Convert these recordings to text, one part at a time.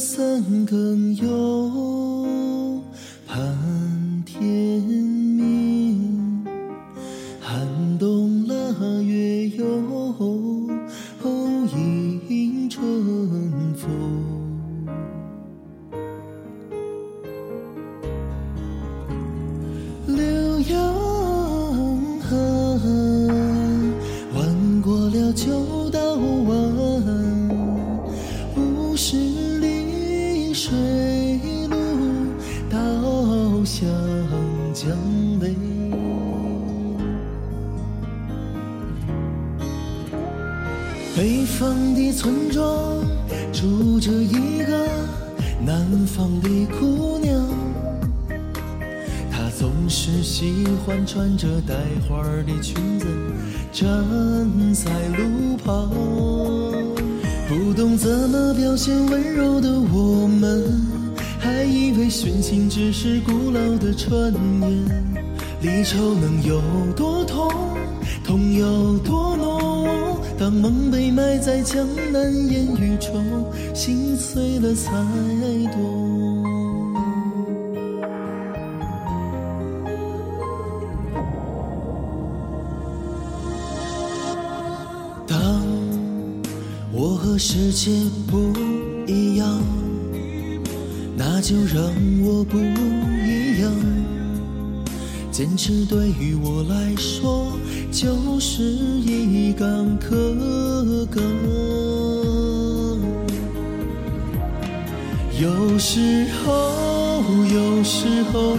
三更又盼天明，寒冬腊月又北方的村庄住着一个南方的姑娘。她总是喜欢穿着带花的裙子站在路旁，不懂怎么表现温柔的我们，还以为殉情只是古老的传言。离愁能有多痛，痛有多浓？当梦被埋在江南烟雨中，心碎了才懂。当我和世界不一样，那就让我不一样。坚持对于我来说就是一杆可歌。有时候，有时候，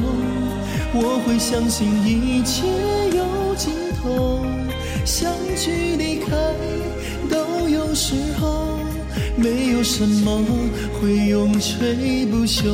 我会相信一切有尽头，相聚离开都有时候，没有什么会永垂不朽。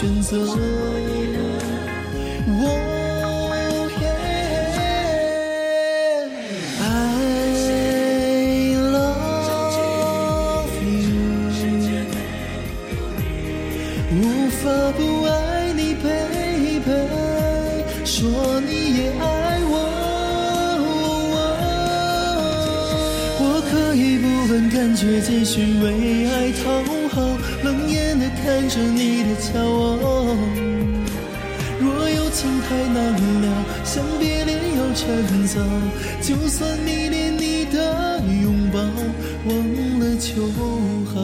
选择。感觉继续为爱讨好，冷眼的看着你的骄傲。若有情太难了，想别恋要趁早。就算迷恋你的拥抱，忘了就好，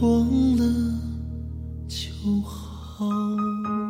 忘了就好。